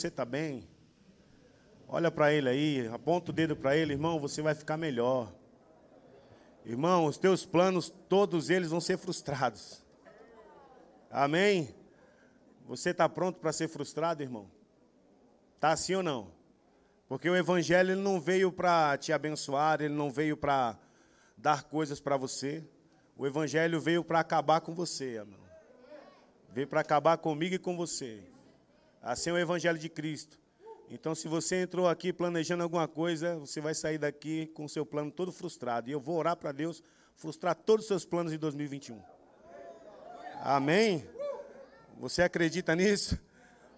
você está bem? Olha para ele aí, aponta o dedo para ele, irmão, você vai ficar melhor. Irmão, os teus planos, todos eles vão ser frustrados. Amém? Você está pronto para ser frustrado, irmão? Está assim ou não? Porque o Evangelho ele não veio para te abençoar, ele não veio para dar coisas para você. O Evangelho veio para acabar com você, irmão. Veio para acabar comigo e com você. Assim é o Evangelho de Cristo. Então, se você entrou aqui planejando alguma coisa, você vai sair daqui com o seu plano todo frustrado. E eu vou orar para Deus frustrar todos os seus planos em 2021. Amém? Você acredita nisso?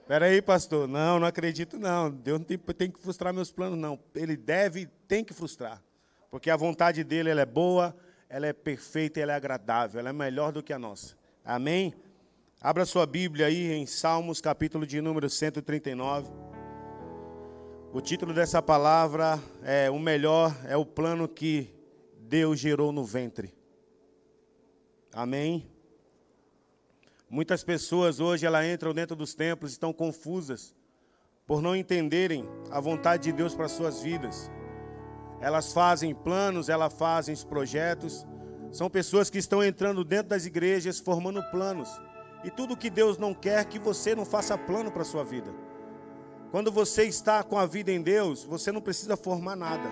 Espera aí, pastor. Não, não acredito não. Deus não tem, tem, que frustrar meus planos, não. Ele deve, tem que frustrar. Porque a vontade dele ela é boa, ela é perfeita, ela é agradável, ela é melhor do que a nossa. Amém? Abra sua Bíblia aí em Salmos, capítulo de número 139. O título dessa palavra é O melhor é o plano que Deus gerou no ventre. Amém? Muitas pessoas hoje elas entram dentro dos templos e estão confusas por não entenderem a vontade de Deus para suas vidas. Elas fazem planos, elas fazem projetos. São pessoas que estão entrando dentro das igrejas formando planos. E tudo que Deus não quer que você não faça plano para a sua vida. Quando você está com a vida em Deus, você não precisa formar nada,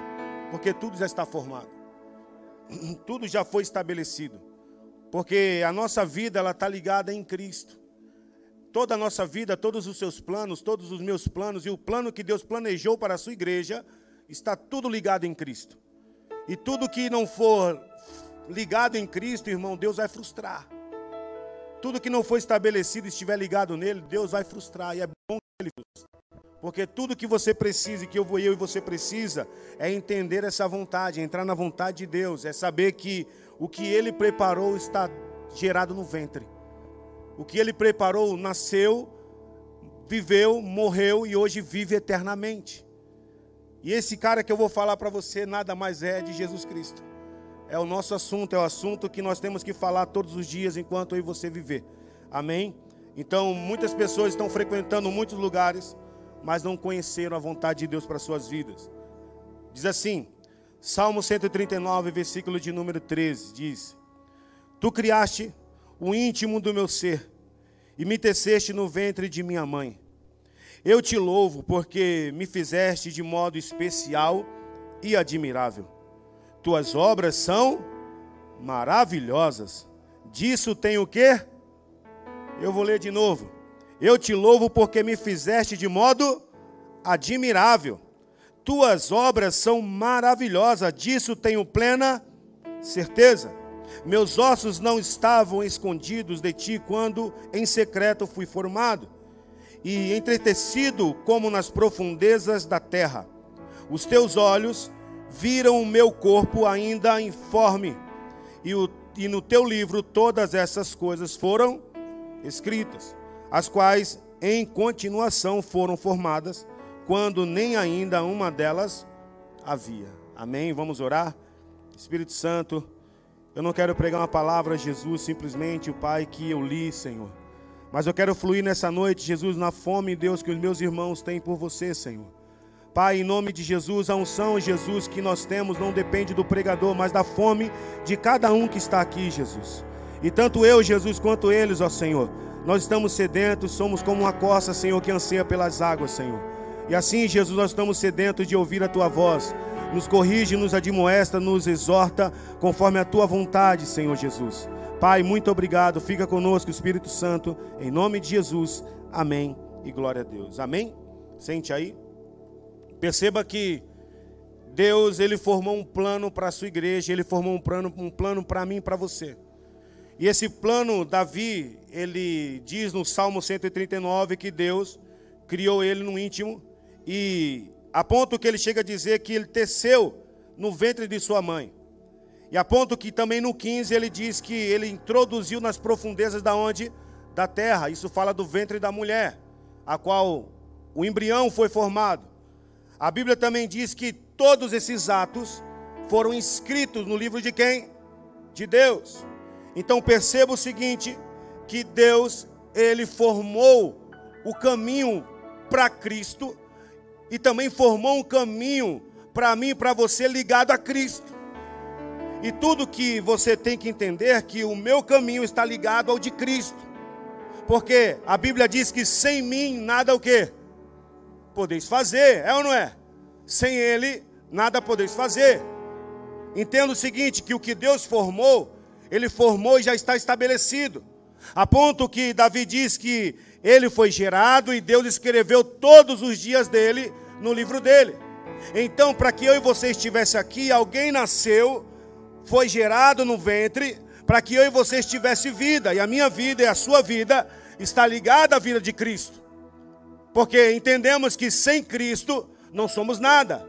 porque tudo já está formado. Tudo já foi estabelecido. Porque a nossa vida ela está ligada em Cristo. Toda a nossa vida, todos os seus planos, todos os meus planos e o plano que Deus planejou para a sua igreja, está tudo ligado em Cristo. E tudo que não for ligado em Cristo, irmão, Deus vai frustrar. Tudo que não for estabelecido e estiver ligado nele, Deus vai frustrar. E é bom que ele frustre. Porque tudo que você precisa, e que eu vou eu e você precisa, é entender essa vontade, entrar na vontade de Deus, é saber que o que Ele preparou está gerado no ventre. O que Ele preparou nasceu, viveu, morreu e hoje vive eternamente. E esse cara que eu vou falar para você nada mais é de Jesus Cristo. É o nosso assunto, é o assunto que nós temos que falar todos os dias enquanto eu e você viver. Amém? Então, muitas pessoas estão frequentando muitos lugares mas não conheceram a vontade de Deus para suas vidas. Diz assim, Salmo 139, versículo de número 13, diz: Tu criaste o íntimo do meu ser e me teceste no ventre de minha mãe. Eu te louvo porque me fizeste de modo especial e admirável. Tuas obras são maravilhosas. Disso tenho o quê? Eu vou ler de novo. Eu te louvo porque me fizeste de modo admirável. Tuas obras são maravilhosas, disso tenho plena certeza. Meus ossos não estavam escondidos de ti quando em secreto fui formado e entretecido como nas profundezas da terra. Os teus olhos viram o meu corpo ainda informe, e, o, e no teu livro todas essas coisas foram escritas as quais em continuação foram formadas, quando nem ainda uma delas havia. Amém? Vamos orar? Espírito Santo, eu não quero pregar uma palavra a Jesus, simplesmente o Pai que eu li, Senhor. Mas eu quero fluir nessa noite, Jesus, na fome, Deus, que os meus irmãos têm por você, Senhor. Pai, em nome de Jesus, a unção, Jesus, que nós temos não depende do pregador, mas da fome de cada um que está aqui, Jesus. E tanto eu, Jesus, quanto eles, ó Senhor, nós estamos sedentos, somos como uma coça, Senhor, que anseia pelas águas, Senhor. E assim, Jesus, nós estamos sedentos de ouvir a tua voz. Nos corrige, nos admoesta, nos exorta, conforme a tua vontade, Senhor Jesus. Pai, muito obrigado. Fica conosco, Espírito Santo, em nome de Jesus. Amém e glória a Deus. Amém? Sente aí. Perceba que Deus, ele formou um plano para a sua igreja, ele formou um plano, um plano para mim e para você. E esse plano, Davi, ele diz no Salmo 139 que Deus criou ele no íntimo e a ponto que ele chega a dizer que ele teceu no ventre de sua mãe. E a ponto que também no 15 ele diz que ele introduziu nas profundezas da onde? Da terra. Isso fala do ventre da mulher, a qual o embrião foi formado. A Bíblia também diz que todos esses atos foram escritos no livro de quem? De Deus. Então perceba o seguinte, que Deus, ele formou o caminho para Cristo e também formou um caminho para mim e para você ligado a Cristo. E tudo que você tem que entender é que o meu caminho está ligado ao de Cristo. Porque a Bíblia diz que sem mim nada o quê? Podeis fazer, é ou não é? Sem ele nada podeis fazer. Entenda o seguinte, que o que Deus formou, ele formou e já está estabelecido. A ponto que Davi diz que ele foi gerado e Deus escreveu todos os dias dele no livro dele. Então, para que eu e você estivesse aqui, alguém nasceu foi gerado no ventre para que eu e você tivesse vida, e a minha vida e a sua vida está ligada à vida de Cristo. Porque entendemos que sem Cristo não somos nada.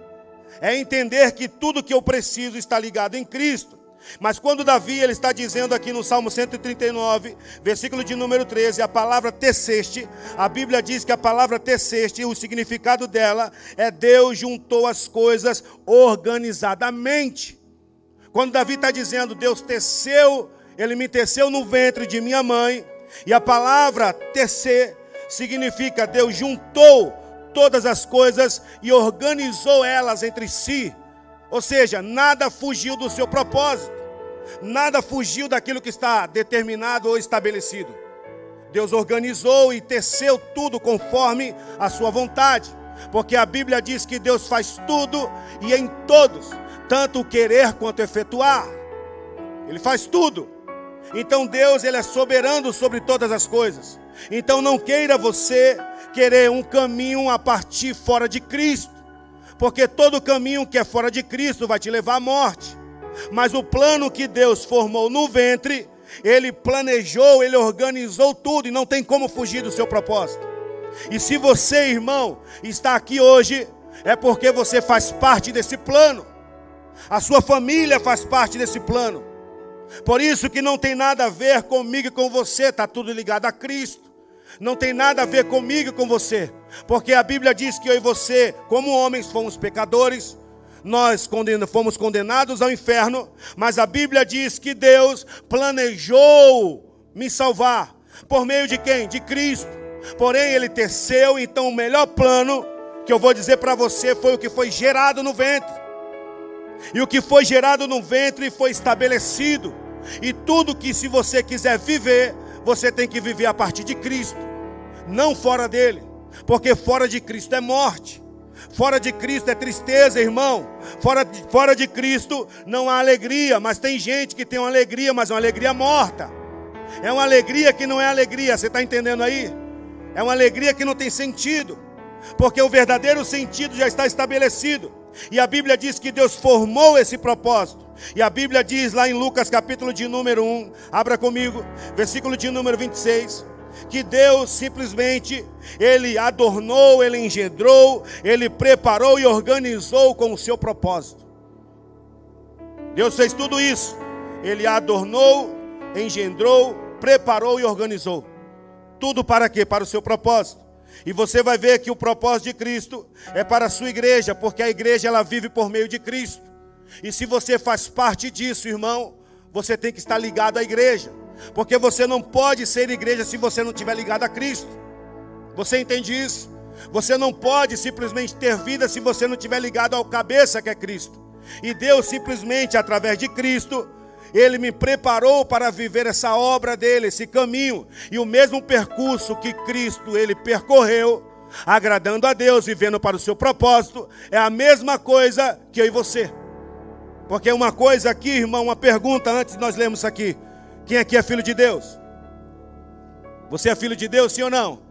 É entender que tudo que eu preciso está ligado em Cristo. Mas quando Davi ele está dizendo aqui no Salmo 139, versículo de número 13, a palavra teceste, a Bíblia diz que a palavra teceste, o significado dela é Deus juntou as coisas organizadamente. Quando Davi está dizendo, Deus teceu, ele me teceu no ventre de minha mãe, e a palavra tecer significa Deus juntou todas as coisas e organizou elas entre si. Ou seja, nada fugiu do seu propósito, nada fugiu daquilo que está determinado ou estabelecido. Deus organizou e teceu tudo conforme a sua vontade, porque a Bíblia diz que Deus faz tudo e em todos tanto o querer quanto efetuar. Ele faz tudo. Então Deus, ele é soberano sobre todas as coisas. Então não queira você querer um caminho a partir fora de Cristo. Porque todo caminho que é fora de Cristo vai te levar à morte. Mas o plano que Deus formou no ventre, ele planejou, ele organizou tudo e não tem como fugir do seu propósito. E se você, irmão, está aqui hoje, é porque você faz parte desse plano. A sua família faz parte desse plano. Por isso que não tem nada a ver comigo e com você, está tudo ligado a Cristo. Não tem nada a ver comigo e com você. Porque a Bíblia diz que eu e você, como homens, fomos pecadores. Nós fomos condenados ao inferno. Mas a Bíblia diz que Deus planejou me salvar. Por meio de quem? De Cristo. Porém, Ele teceu, então o melhor plano que eu vou dizer para você foi o que foi gerado no ventre. E o que foi gerado no ventre foi estabelecido. E tudo que, se você quiser viver, você tem que viver a partir de Cristo, não fora dele, porque fora de Cristo é morte. Fora de Cristo é tristeza, irmão. Fora de, fora de Cristo não há alegria, mas tem gente que tem uma alegria, mas é uma alegria morta. É uma alegria que não é alegria, você está entendendo aí? É uma alegria que não tem sentido, porque o verdadeiro sentido já está estabelecido. E a Bíblia diz que Deus formou esse propósito. E a Bíblia diz lá em Lucas capítulo de número 1, abra comigo, versículo de número 26, que Deus simplesmente ele adornou, ele engendrou, ele preparou e organizou com o seu propósito. Deus fez tudo isso. Ele adornou, engendrou, preparou e organizou. Tudo para quê? Para o seu propósito. E você vai ver que o propósito de Cristo é para a sua igreja, porque a igreja ela vive por meio de Cristo. E se você faz parte disso, irmão, você tem que estar ligado à igreja. Porque você não pode ser igreja se você não estiver ligado a Cristo. Você entende isso? Você não pode simplesmente ter vida se você não estiver ligado ao cabeça que é Cristo. E Deus simplesmente através de Cristo ele me preparou para viver essa obra dele, esse caminho. E o mesmo percurso que Cristo ele percorreu, agradando a Deus, vivendo para o seu propósito, é a mesma coisa que eu e você. Porque uma coisa aqui, irmão, uma pergunta antes de nós lermos isso aqui. Quem aqui é filho de Deus? Você é filho de Deus, sim ou não?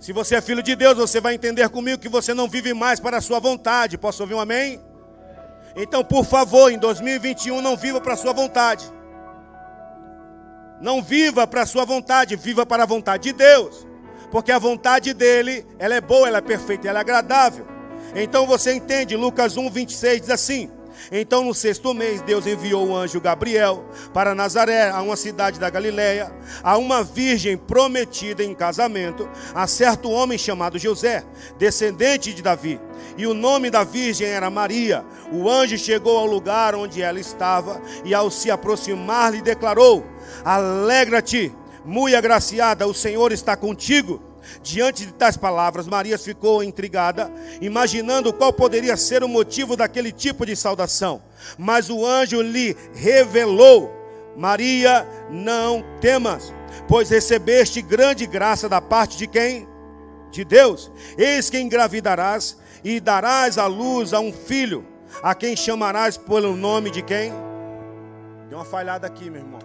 Se você é filho de Deus, você vai entender comigo que você não vive mais para a sua vontade. Posso ouvir um amém? Então, por favor, em 2021 não viva para a sua vontade. Não viva para a sua vontade, viva para a vontade de Deus. Porque a vontade dele, ela é boa, ela é perfeita, ela é agradável. Então você entende, Lucas 1, 26 diz assim: então, no sexto mês, Deus enviou o anjo Gabriel para Nazaré, a uma cidade da Galiléia, a uma virgem prometida em casamento, a certo homem chamado José, descendente de Davi. E o nome da virgem era Maria. O anjo chegou ao lugar onde ela estava e, ao se aproximar, lhe declarou: Alegra-te, muito agraciada, o Senhor está contigo. Diante de tais palavras, Maria ficou intrigada, imaginando qual poderia ser o motivo daquele tipo de saudação. Mas o anjo lhe revelou: Maria, não temas, pois recebeste grande graça da parte de quem? De Deus. Eis que engravidarás e darás à luz a um filho, a quem chamarás pelo nome de quem? Deu uma falhada aqui, meu irmão.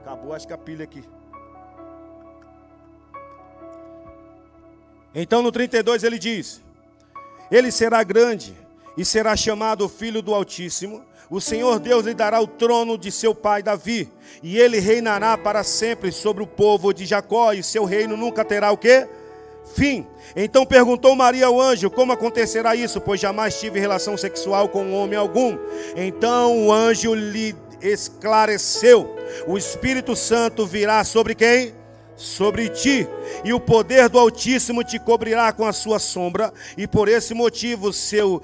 Acabou, acho que a pilha aqui. Então no 32 ele diz: Ele será grande e será chamado Filho do Altíssimo. O Senhor Deus lhe dará o trono de seu pai Davi, e ele reinará para sempre sobre o povo de Jacó, e seu reino nunca terá o quê? Fim. Então perguntou Maria ao anjo: Como acontecerá isso? Pois jamais tive relação sexual com homem algum. Então o anjo lhe esclareceu: O Espírito Santo virá sobre quem? Sobre ti, e o poder do Altíssimo te cobrirá com a sua sombra, e por esse motivo, seu,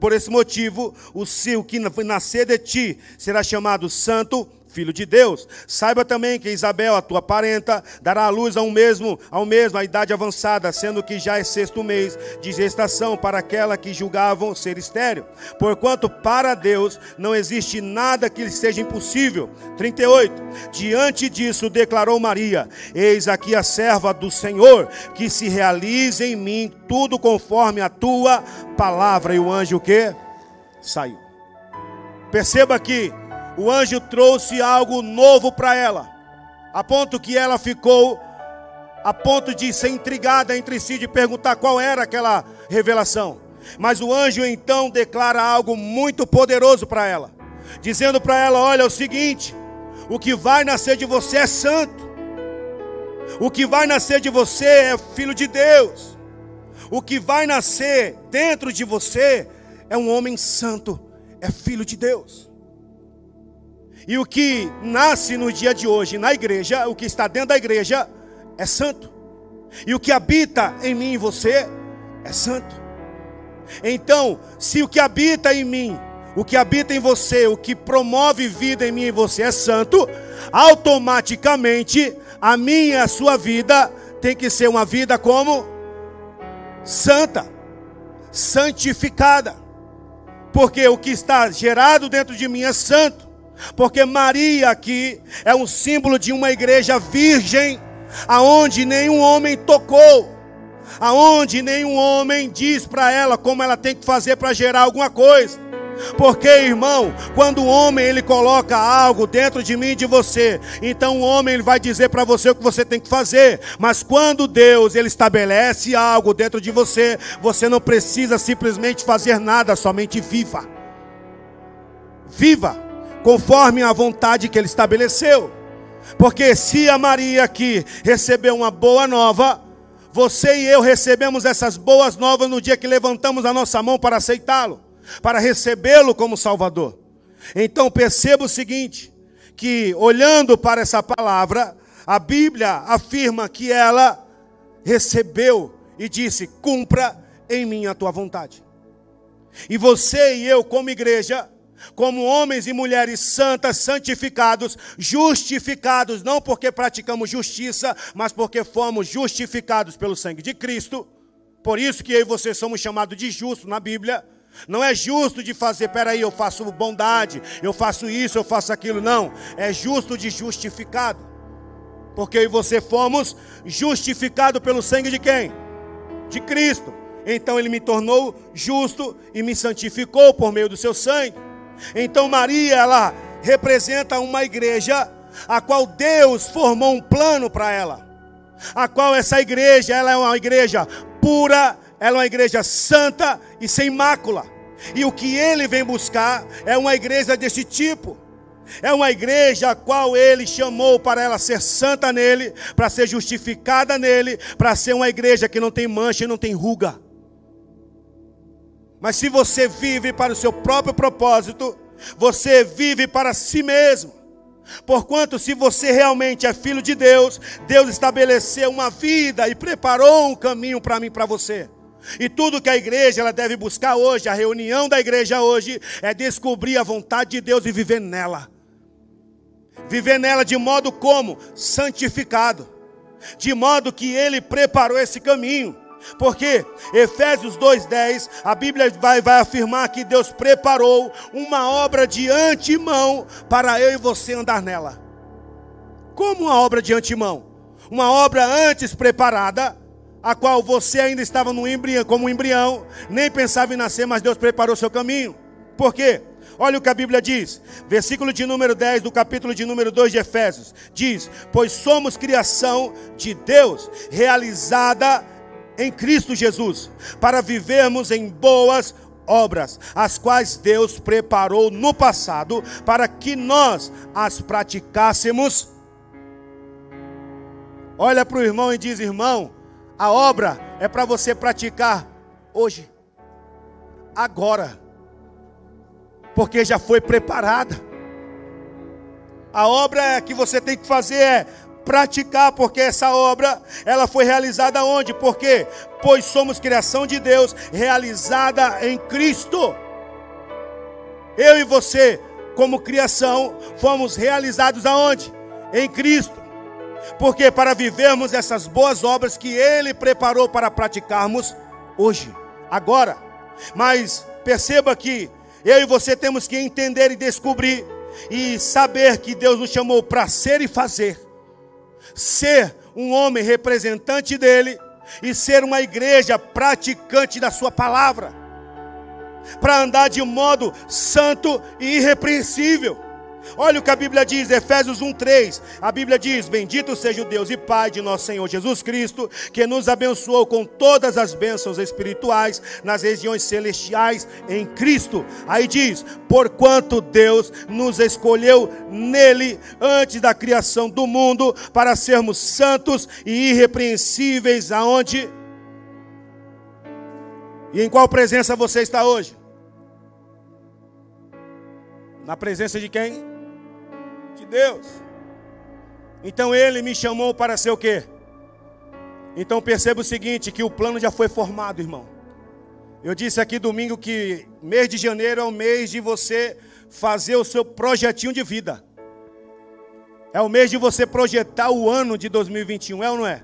por esse motivo, o seu que nascer de ti será chamado santo filho de Deus. Saiba também que Isabel, a tua parenta, dará à luz ao mesmo, ao mesmo a idade avançada, sendo que já é sexto mês de gestação para aquela que julgavam ser estéril. Porquanto para Deus não existe nada que lhe seja impossível. 38. Diante disso declarou Maria: Eis aqui a serva do Senhor, que se realize em mim tudo conforme a tua palavra. E o anjo que saiu. Perceba que o anjo trouxe algo novo para ela, a ponto que ela ficou a ponto de ser intrigada entre si, de perguntar qual era aquela revelação. Mas o anjo então declara algo muito poderoso para ela, dizendo para ela: Olha, é o seguinte, o que vai nascer de você é santo, o que vai nascer de você é filho de Deus, o que vai nascer dentro de você é um homem santo, é filho de Deus. E o que nasce no dia de hoje na igreja, o que está dentro da igreja, é santo. E o que habita em mim e você é santo. Então, se o que habita em mim, o que habita em você, o que promove vida em mim e você é santo, automaticamente a minha e a sua vida tem que ser uma vida como santa, santificada. Porque o que está gerado dentro de mim é santo. Porque Maria aqui é um símbolo de uma igreja virgem, aonde nenhum homem tocou, aonde nenhum homem diz para ela como ela tem que fazer para gerar alguma coisa. Porque, irmão, quando o homem ele coloca algo dentro de mim e de você, então o homem ele vai dizer para você o que você tem que fazer. Mas quando Deus ele estabelece algo dentro de você, você não precisa simplesmente fazer nada, somente viva. Viva conforme a vontade que ele estabeleceu. Porque se a Maria aqui recebeu uma boa nova, você e eu recebemos essas boas novas no dia que levantamos a nossa mão para aceitá-lo, para recebê-lo como Salvador. Então perceba o seguinte: que olhando para essa palavra, a Bíblia afirma que ela recebeu e disse: cumpra em mim a tua vontade. E você e eu, como igreja, como homens e mulheres santas, santificados, justificados, não porque praticamos justiça, mas porque fomos justificados pelo sangue de Cristo. Por isso que eu e você somos chamados de justos na Bíblia. Não é justo de fazer, peraí, eu faço bondade, eu faço isso, eu faço aquilo. Não, é justo de justificado. Porque eu e você fomos justificados pelo sangue de quem? De Cristo. Então ele me tornou justo e me santificou por meio do seu sangue. Então Maria, ela representa uma igreja a qual Deus formou um plano para ela. A qual essa igreja, ela é uma igreja pura, ela é uma igreja santa e sem mácula. E o que ele vem buscar é uma igreja desse tipo. É uma igreja a qual ele chamou para ela ser santa nele, para ser justificada nele, para ser uma igreja que não tem mancha e não tem ruga. Mas se você vive para o seu próprio propósito, você vive para si mesmo. Porquanto, se você realmente é filho de Deus, Deus estabeleceu uma vida e preparou um caminho para mim e para você. E tudo que a igreja ela deve buscar hoje, a reunião da igreja hoje, é descobrir a vontade de Deus e viver nela. Viver nela de modo como? Santificado. de modo que ele preparou esse caminho. Porque Efésios 2:10, a Bíblia vai, vai afirmar que Deus preparou uma obra de antemão para eu e você andar nela. Como uma obra de antemão? Uma obra antes preparada, a qual você ainda estava no embrião, como um embrião, nem pensava em nascer, mas Deus preparou seu caminho. Por quê? Olha o que a Bíblia diz, versículo de número 10 do capítulo de número 2 de Efésios: diz: Pois somos criação de Deus, realizada em Cristo Jesus, para vivermos em boas obras, as quais Deus preparou no passado para que nós as praticássemos. Olha para o irmão e diz: irmão, a obra é para você praticar hoje, agora porque já foi preparada. A obra que você tem que fazer é praticar, porque essa obra ela foi realizada onde? Porque pois somos criação de Deus, realizada em Cristo. Eu e você, como criação, fomos realizados aonde? Em Cristo. Porque para vivermos essas boas obras que ele preparou para praticarmos hoje, agora. Mas perceba que eu e você temos que entender e descobrir e saber que Deus nos chamou para ser e fazer. Ser um homem representante dele e ser uma igreja praticante da sua palavra. Para andar de modo santo e irrepreensível. Olha o que a Bíblia diz, Efésios 1:3. A Bíblia diz: Bendito seja o Deus e Pai de nosso Senhor Jesus Cristo, que nos abençoou com todas as bênçãos espirituais nas regiões celestiais em Cristo. Aí diz: Porquanto Deus nos escolheu nele antes da criação do mundo para sermos santos e irrepreensíveis aonde? E em qual presença você está hoje? Na presença de quem? Deus. Então ele me chamou para ser o quê? Então perceba o seguinte, que o plano já foi formado, irmão. Eu disse aqui domingo que mês de janeiro é o mês de você fazer o seu projetinho de vida. É o mês de você projetar o ano de 2021, é ou não é?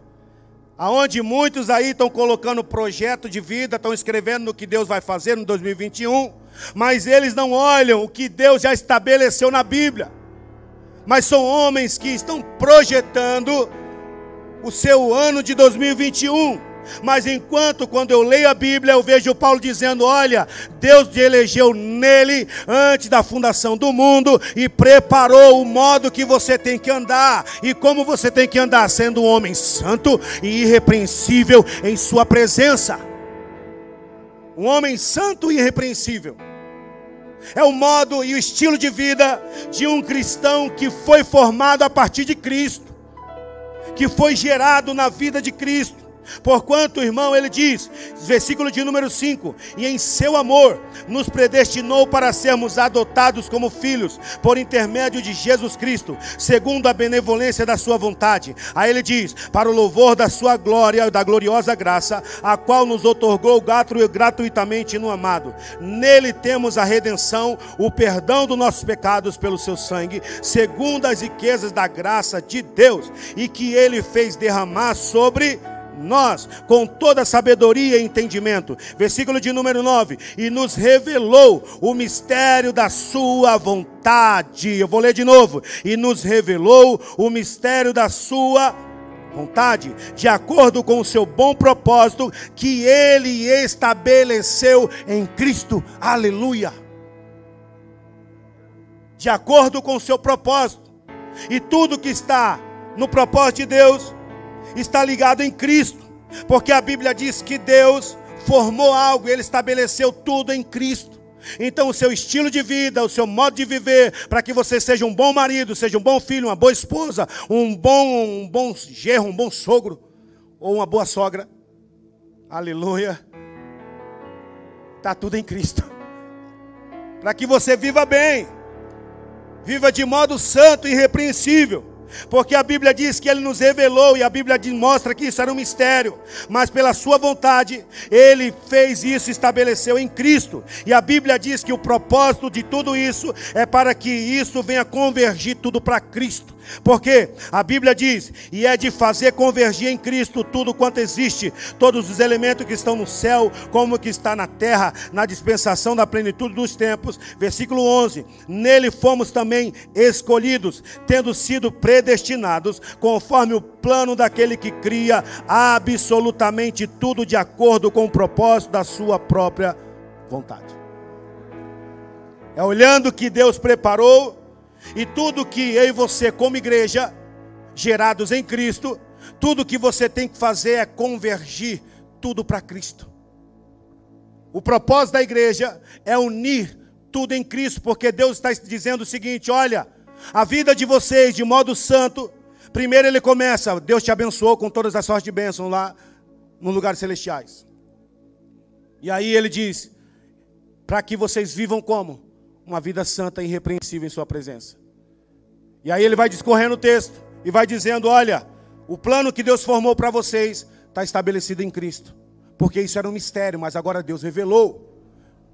Aonde muitos aí estão colocando projeto de vida, estão escrevendo no que Deus vai fazer no 2021, mas eles não olham o que Deus já estabeleceu na Bíblia mas são homens que estão projetando o seu ano de 2021. Mas enquanto, quando eu leio a Bíblia, eu vejo Paulo dizendo: Olha, Deus te elegeu nele antes da fundação do mundo e preparou o modo que você tem que andar e como você tem que andar, sendo um homem santo e irrepreensível em Sua presença. Um homem santo e irrepreensível é o modo e o estilo de vida de um cristão que foi formado a partir de Cristo, que foi gerado na vida de Cristo. Porquanto, irmão, ele diz, versículo de número 5: E em seu amor nos predestinou para sermos adotados como filhos, por intermédio de Jesus Cristo, segundo a benevolência da sua vontade. Aí ele diz: Para o louvor da sua glória, da gloriosa graça, a qual nos otorgou gratuitamente no amado. Nele temos a redenção, o perdão dos nossos pecados pelo seu sangue, segundo as riquezas da graça de Deus, e que ele fez derramar sobre nós, com toda sabedoria e entendimento. Versículo de número 9: E nos revelou o mistério da Sua vontade. Eu vou ler de novo. E nos revelou o mistério da Sua vontade, de acordo com o seu bom propósito que Ele estabeleceu em Cristo. Aleluia. De acordo com o seu propósito. E tudo que está no propósito de Deus está ligado em Cristo, porque a Bíblia diz que Deus formou algo, ele estabeleceu tudo em Cristo. Então, o seu estilo de vida, o seu modo de viver, para que você seja um bom marido, seja um bom filho, uma boa esposa, um bom, um bom gerro, um bom sogro, ou uma boa sogra, aleluia, está tudo em Cristo. Para que você viva bem, viva de modo santo e irrepreensível. Porque a Bíblia diz que ele nos revelou e a Bíblia mostra que isso era um mistério, mas pela sua vontade, ele fez isso, estabeleceu em Cristo. E a Bíblia diz que o propósito de tudo isso é para que isso venha convergir tudo para Cristo. Porque a Bíblia diz: e é de fazer convergir em Cristo tudo quanto existe, todos os elementos que estão no céu, como que está na terra, na dispensação da plenitude dos tempos. Versículo 11: Nele fomos também escolhidos, tendo sido predestinados, conforme o plano daquele que cria absolutamente tudo de acordo com o propósito da sua própria vontade. É olhando que Deus preparou e tudo que eu e você, como igreja, gerados em Cristo, tudo que você tem que fazer é convergir tudo para Cristo. O propósito da igreja é unir tudo em Cristo, porque Deus está dizendo o seguinte: olha, a vida de vocês de modo santo, primeiro ele começa, Deus te abençoou com todas as sortes de bênçãos lá nos lugares celestiais. E aí ele diz: para que vocês vivam como? Uma vida santa e irrepreensível em Sua presença. E aí ele vai discorrendo o texto e vai dizendo: Olha, o plano que Deus formou para vocês está estabelecido em Cristo, porque isso era um mistério, mas agora Deus revelou.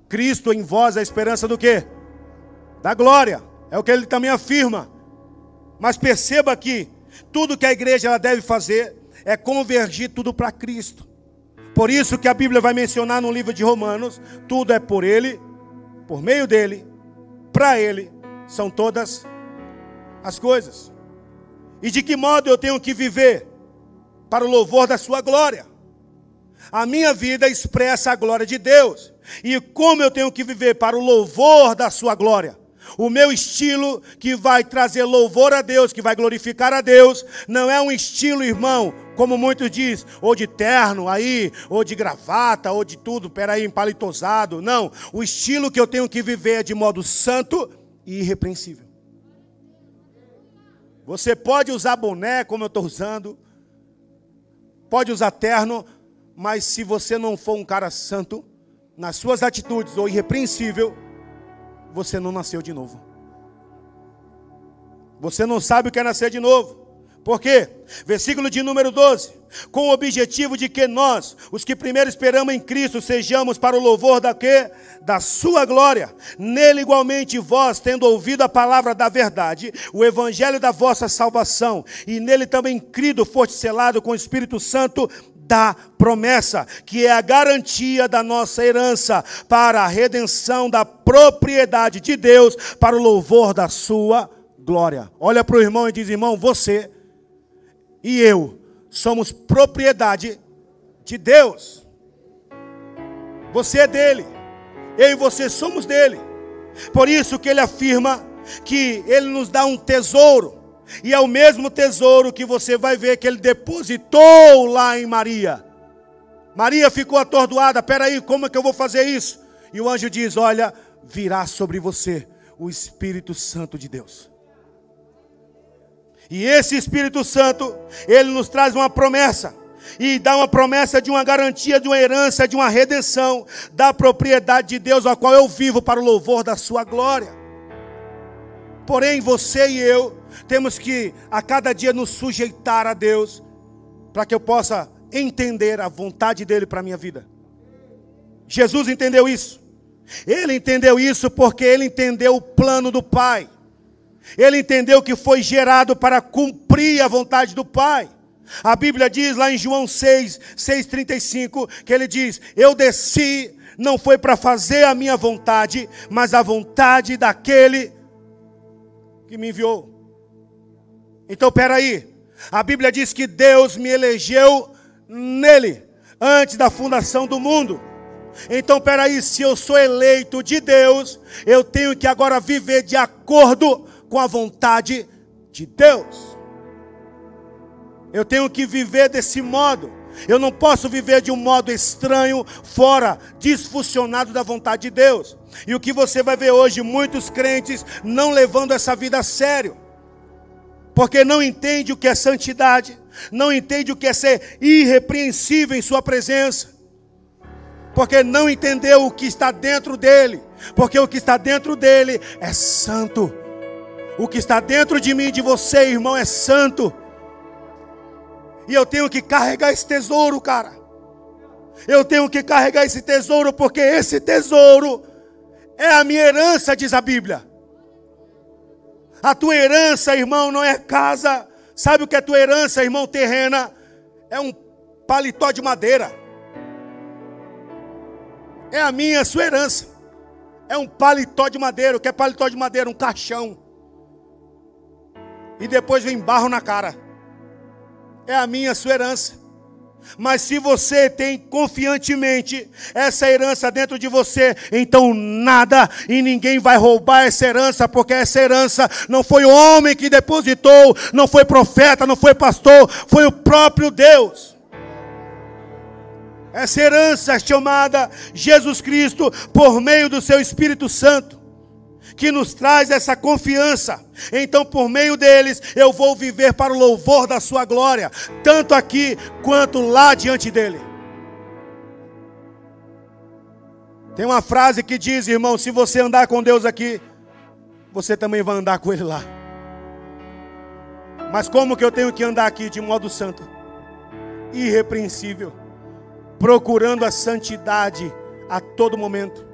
Cristo em vós a esperança do quê? Da glória. É o que ele também afirma. Mas perceba que tudo que a igreja ela deve fazer é convergir tudo para Cristo. Por isso que a Bíblia vai mencionar no livro de Romanos, tudo é por ele, por meio dele para Ele são todas as coisas. E de que modo eu tenho que viver? Para o louvor da Sua glória. A minha vida expressa a glória de Deus. E como eu tenho que viver para o louvor da Sua glória? O meu estilo que vai trazer louvor a Deus, que vai glorificar a Deus, não é um estilo, irmão, como muitos dizem, ou de terno aí, ou de gravata, ou de tudo, peraí, empalitosado. Não, o estilo que eu tenho que viver é de modo santo e irrepreensível. Você pode usar boné, como eu estou usando, pode usar terno, mas se você não for um cara santo, nas suas atitudes ou irrepreensível, você não nasceu de novo. Você não sabe o que é nascer de novo. Por quê? Versículo de número 12. Com o objetivo de que nós, os que primeiro esperamos em Cristo, sejamos para o louvor da quê? Da sua glória. Nele igualmente vós, tendo ouvido a palavra da verdade, o evangelho da vossa salvação, e nele também crido, foste selado com o Espírito Santo da promessa, que é a garantia da nossa herança para a redenção da propriedade de Deus, para o louvor da sua glória. Olha para o irmão e diz: irmão, você e eu somos propriedade de Deus. Você é dele, eu e você somos dele. Por isso que ele afirma que ele nos dá um tesouro e é o mesmo tesouro que você vai ver que ele depositou lá em Maria. Maria ficou atordoada, peraí, como é que eu vou fazer isso? E o anjo diz: Olha, virá sobre você o Espírito Santo de Deus. E esse Espírito Santo, ele nos traz uma promessa. E dá uma promessa de uma garantia, de uma herança, de uma redenção da propriedade de Deus, a qual eu vivo para o louvor da sua glória. Porém, você e eu temos que a cada dia nos sujeitar a Deus, para que eu possa entender a vontade dele para a minha vida. Jesus entendeu isso. Ele entendeu isso porque ele entendeu o plano do Pai. Ele entendeu que foi gerado para cumprir a vontade do Pai. A Bíblia diz lá em João 6, 6,35, que ele diz: Eu desci, não foi para fazer a minha vontade, mas a vontade daquele que me enviou. Então, peraí. A Bíblia diz que Deus me elegeu nele, antes da fundação do mundo. Então, peraí, se eu sou eleito de Deus, eu tenho que agora viver de acordo com a vontade de Deus. Eu tenho que viver desse modo. Eu não posso viver de um modo estranho, fora, disfuncionado da vontade de Deus. E o que você vai ver hoje, muitos crentes não levando essa vida a sério porque não entende o que é santidade, não entende o que é ser irrepreensível em Sua presença, porque não entendeu o que está dentro dele, porque o que está dentro dele é santo, o que está dentro de mim de você, irmão, é santo, e eu tenho que carregar esse tesouro, cara. Eu tenho que carregar esse tesouro, porque esse tesouro é a minha herança, diz a Bíblia. A tua herança, irmão, não é casa. Sabe o que é tua herança, irmão, terrena? É um paletó de madeira. É a minha, a sua herança. É um paletó de madeira. O que é paletó de madeira? Um caixão. E depois vem barro na cara. É a minha, sua herança. Mas se você tem confiantemente essa herança dentro de você, então nada e ninguém vai roubar essa herança, porque essa herança não foi o homem que depositou, não foi profeta, não foi pastor, foi o próprio Deus. Essa herança chamada Jesus Cristo por meio do seu Espírito Santo que nos traz essa confiança. Então, por meio deles, eu vou viver para o louvor da Sua glória, tanto aqui quanto lá diante dele. Tem uma frase que diz, irmão: se você andar com Deus aqui, você também vai andar com Ele lá. Mas como que eu tenho que andar aqui de modo santo? Irrepreensível, procurando a santidade a todo momento.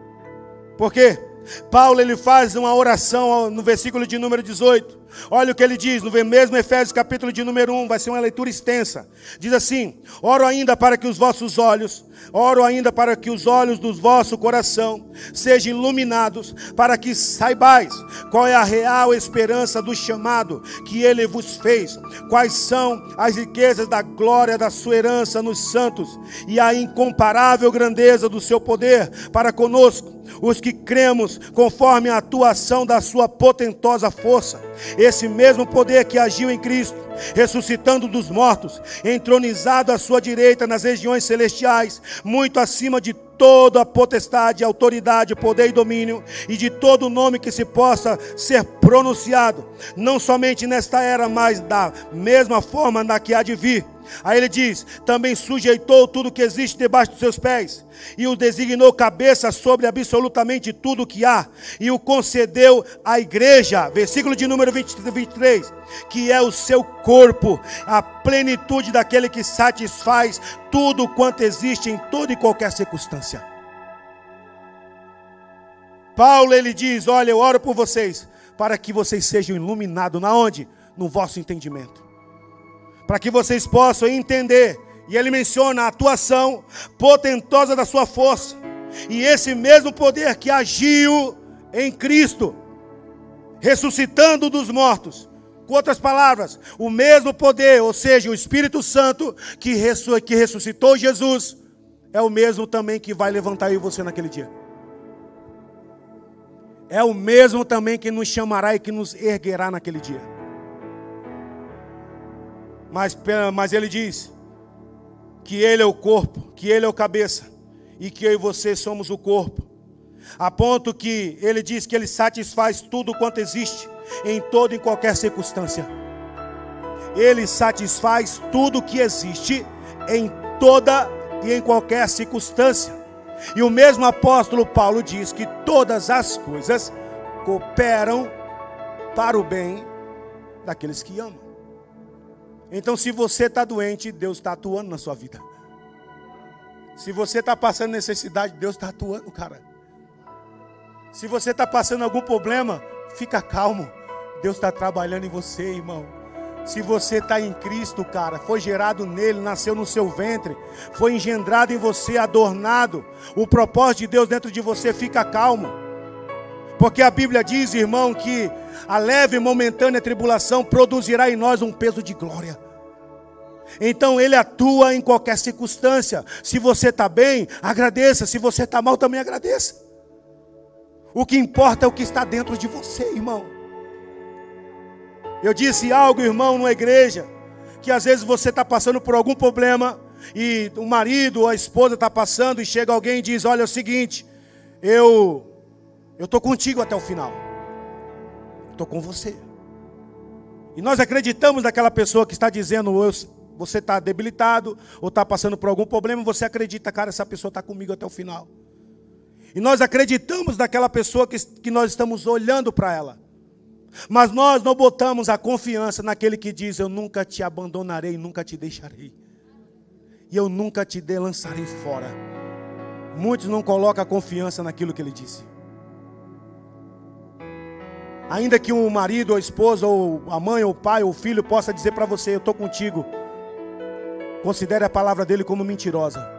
Por quê? Paulo ele faz uma oração no versículo de número 18. Olha o que ele diz no mesmo Efésios capítulo de número 1, vai ser uma leitura extensa. Diz assim: Oro ainda para que os vossos olhos, oro ainda para que os olhos do vosso coração sejam iluminados, para que saibais qual é a real esperança do chamado que ele vos fez, quais são as riquezas da glória da sua herança nos santos e a incomparável grandeza do seu poder para conosco os que cremos conforme a atuação da sua potentosa força. Esse mesmo poder que agiu em Cristo, ressuscitando dos mortos, entronizado à sua direita nas regiões celestiais, muito acima de toda a potestade, autoridade, poder e domínio, e de todo nome que se possa ser pronunciado, não somente nesta era, mas da mesma forma na que há de vir Aí ele diz: também sujeitou tudo que existe debaixo dos seus pés, e o designou cabeça sobre absolutamente tudo que há, e o concedeu à igreja, versículo de número 23, que é o seu corpo, a plenitude daquele que satisfaz tudo quanto existe em toda e qualquer circunstância. Paulo ele diz: Olha, eu oro por vocês, para que vocês sejam iluminados, na onde? No vosso entendimento para que vocês possam entender. E ele menciona a atuação potentosa da sua força. E esse mesmo poder que agiu em Cristo, ressuscitando dos mortos. Com outras palavras, o mesmo poder, ou seja, o Espírito Santo que, ressuscitou Jesus, é o mesmo também que vai levantar eu e você naquele dia. É o mesmo também que nos chamará e que nos erguerá naquele dia. Mas, mas ele diz que ele é o corpo, que ele é o cabeça, e que eu e você somos o corpo. A ponto que ele diz que ele satisfaz tudo quanto existe, em toda e qualquer circunstância. Ele satisfaz tudo que existe, em toda e em qualquer circunstância. E o mesmo apóstolo Paulo diz que todas as coisas cooperam para o bem daqueles que amam. Então, se você está doente, Deus está atuando na sua vida. Se você está passando necessidade, Deus está atuando, cara. Se você está passando algum problema, fica calmo. Deus está trabalhando em você, irmão. Se você está em Cristo, cara, foi gerado nele, nasceu no seu ventre, foi engendrado em você, adornado. O propósito de Deus dentro de você, fica calmo. Porque a Bíblia diz, irmão, que a leve e momentânea tribulação produzirá em nós um peso de glória. Então ele atua em qualquer circunstância. Se você está bem, agradeça. Se você está mal, também agradeça. O que importa é o que está dentro de você, irmão. Eu disse algo, irmão, numa igreja, que às vezes você está passando por algum problema e o marido ou a esposa está passando e chega alguém e diz: Olha, é o seguinte, eu estou contigo até o final. Estou com você. E nós acreditamos naquela pessoa que está dizendo, você está debilitado, ou está passando por algum problema, você acredita, cara, essa pessoa está comigo até o final. E nós acreditamos naquela pessoa que, que nós estamos olhando para ela. Mas nós não botamos a confiança naquele que diz: Eu nunca te abandonarei, nunca te deixarei. E eu nunca te lançarei fora. Muitos não colocam a confiança naquilo que ele disse. Ainda que um marido, ou a esposa, ou a mãe, ou o pai, ou o filho possa dizer para você: Eu estou contigo. Considere a palavra dele como mentirosa.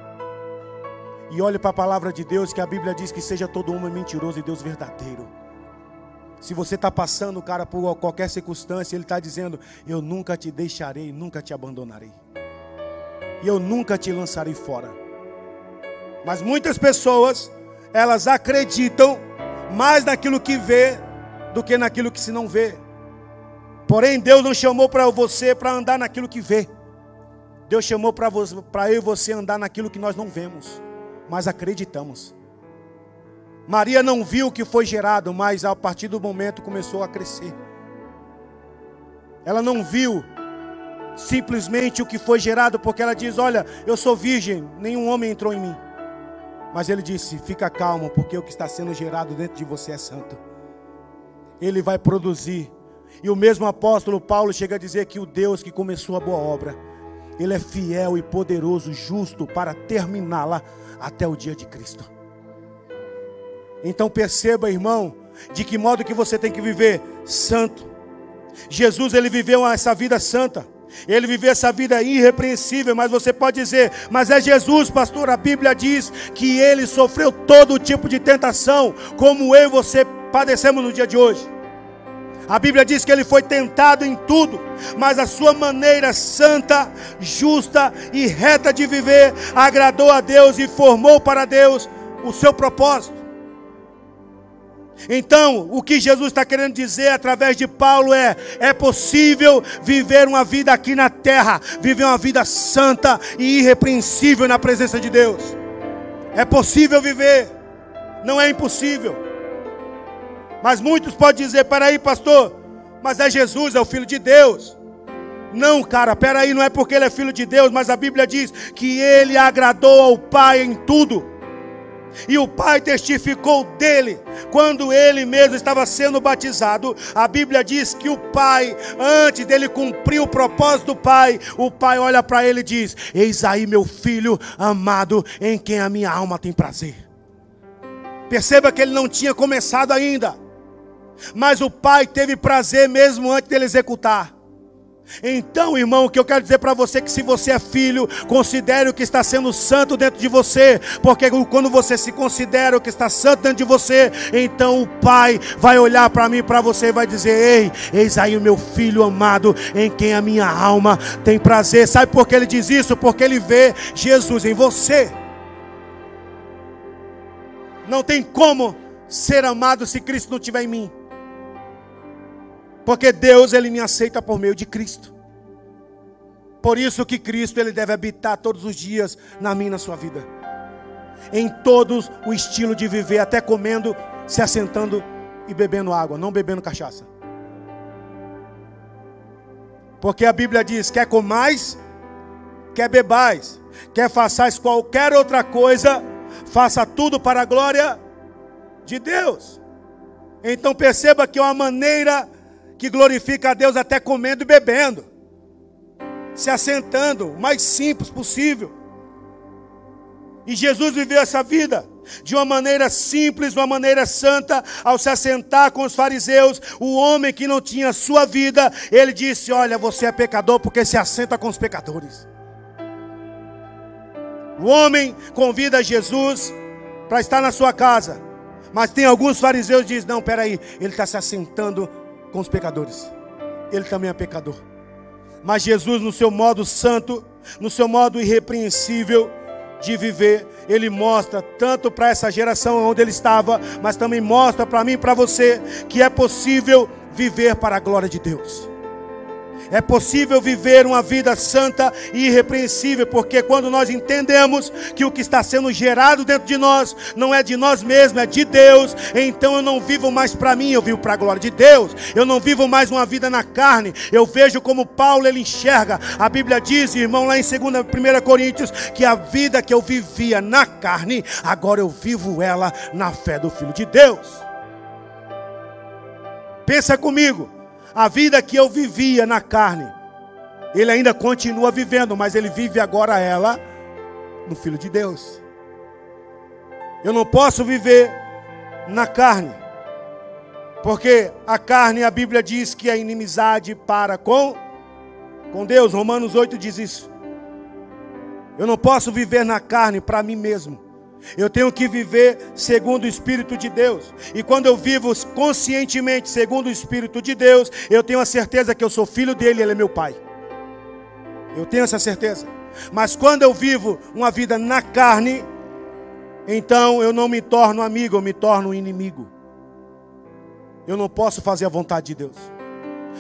E olhe para a palavra de Deus, que a Bíblia diz que seja todo homem mentiroso e Deus verdadeiro. Se você está passando, cara, por qualquer circunstância, Ele está dizendo: Eu nunca te deixarei, nunca te abandonarei. E eu nunca te lançarei fora. Mas muitas pessoas, elas acreditam mais naquilo que vê do que naquilo que se não vê. Porém, Deus não chamou para você para andar naquilo que vê. Deus chamou para eu e você andar naquilo que nós não vemos, mas acreditamos. Maria não viu o que foi gerado, mas a partir do momento começou a crescer. Ela não viu simplesmente o que foi gerado, porque ela diz: Olha, eu sou virgem, nenhum homem entrou em mim. Mas ele disse: Fica calmo, porque o que está sendo gerado dentro de você é santo. Ele vai produzir. E o mesmo apóstolo Paulo chega a dizer que o Deus que começou a boa obra, ele é fiel e poderoso, justo para terminá-la até o dia de Cristo. Então perceba, irmão, de que modo que você tem que viver santo. Jesus ele viveu essa vida santa. Ele viveu essa vida irrepreensível, mas você pode dizer, mas é Jesus, pastor. A Bíblia diz que ele sofreu todo tipo de tentação, como eu e você padecemos no dia de hoje. A Bíblia diz que ele foi tentado em tudo, mas a sua maneira santa, justa e reta de viver agradou a Deus e formou para Deus o seu propósito. Então, o que Jesus está querendo dizer através de Paulo é: é possível viver uma vida aqui na terra, viver uma vida santa e irrepreensível na presença de Deus. É possível viver, não é impossível. Mas muitos podem dizer: peraí, pastor, mas é Jesus, é o Filho de Deus. Não, cara, peraí, não é porque ele é filho de Deus, mas a Bíblia diz que ele agradou ao Pai em tudo. E o pai testificou dele quando ele mesmo estava sendo batizado. A Bíblia diz que o pai, antes dele cumprir o propósito do pai, o pai olha para ele e diz: Eis aí meu filho amado, em quem a minha alma tem prazer. Perceba que ele não tinha começado ainda, mas o pai teve prazer mesmo antes dele executar. Então, irmão, o que eu quero dizer para você é que se você é filho, considere o que está sendo santo dentro de você, porque quando você se considera o que está santo dentro de você, então o Pai vai olhar para mim e para você e vai dizer: Ei, eis aí o meu filho amado, em quem a minha alma tem prazer. Sabe por que ele diz isso? Porque ele vê Jesus em você. Não tem como ser amado se Cristo não estiver em mim. Porque Deus ele me aceita por meio de Cristo. Por isso que Cristo ele deve habitar todos os dias na minha e na sua vida. Em todos o estilo de viver, até comendo, se assentando e bebendo água, não bebendo cachaça. Porque a Bíblia diz: quer comais, quer bebais, quer façais qualquer outra coisa, faça tudo para a glória de Deus. Então perceba que é uma maneira que glorifica a Deus até comendo e bebendo, se assentando, o mais simples possível. E Jesus viveu essa vida de uma maneira simples, de uma maneira santa, ao se assentar com os fariseus, o homem que não tinha sua vida, ele disse: Olha, você é pecador porque se assenta com os pecadores. O homem convida Jesus para estar na sua casa, mas tem alguns fariseus que dizem: Não, peraí, ele está se assentando com os pecadores. Ele também é pecador. Mas Jesus, no seu modo santo, no seu modo irrepreensível de viver, ele mostra tanto para essa geração onde ele estava, mas também mostra para mim e para você que é possível viver para a glória de Deus. É possível viver uma vida santa e irrepreensível, porque quando nós entendemos que o que está sendo gerado dentro de nós não é de nós mesmos, é de Deus, então eu não vivo mais para mim, eu vivo para a glória de Deus. Eu não vivo mais uma vida na carne. Eu vejo como Paulo ele enxerga. A Bíblia diz, irmão, lá em 2 1 Coríntios, que a vida que eu vivia na carne, agora eu vivo ela na fé do Filho de Deus. Pensa comigo a vida que eu vivia na carne, ele ainda continua vivendo, mas ele vive agora ela no Filho de Deus. Eu não posso viver na carne. Porque a carne, a Bíblia diz que é inimizade para com, com Deus. Romanos 8 diz isso. Eu não posso viver na carne para mim mesmo. Eu tenho que viver segundo o Espírito de Deus. E quando eu vivo conscientemente segundo o Espírito de Deus, eu tenho a certeza que eu sou filho dele ele é meu pai. Eu tenho essa certeza. Mas quando eu vivo uma vida na carne, então eu não me torno amigo, eu me torno inimigo. Eu não posso fazer a vontade de Deus.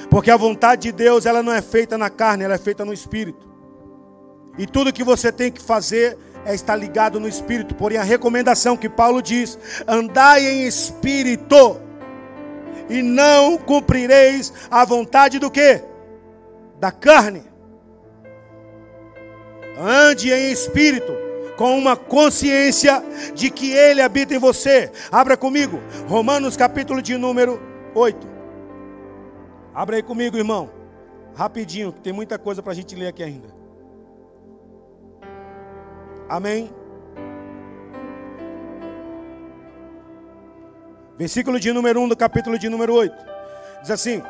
Porque a vontade de Deus, ela não é feita na carne, ela é feita no espírito. E tudo que você tem que fazer é estar ligado no espírito. Porém, a recomendação que Paulo diz: andai em espírito, e não cumprireis a vontade do que? Da carne. Ande em espírito, com uma consciência de que Ele habita em você. Abra comigo, Romanos capítulo de número 8. Abra aí comigo, irmão. Rapidinho, que tem muita coisa para a gente ler aqui ainda. Amém? Versículo de número 1 do capítulo de número 8. Diz assim: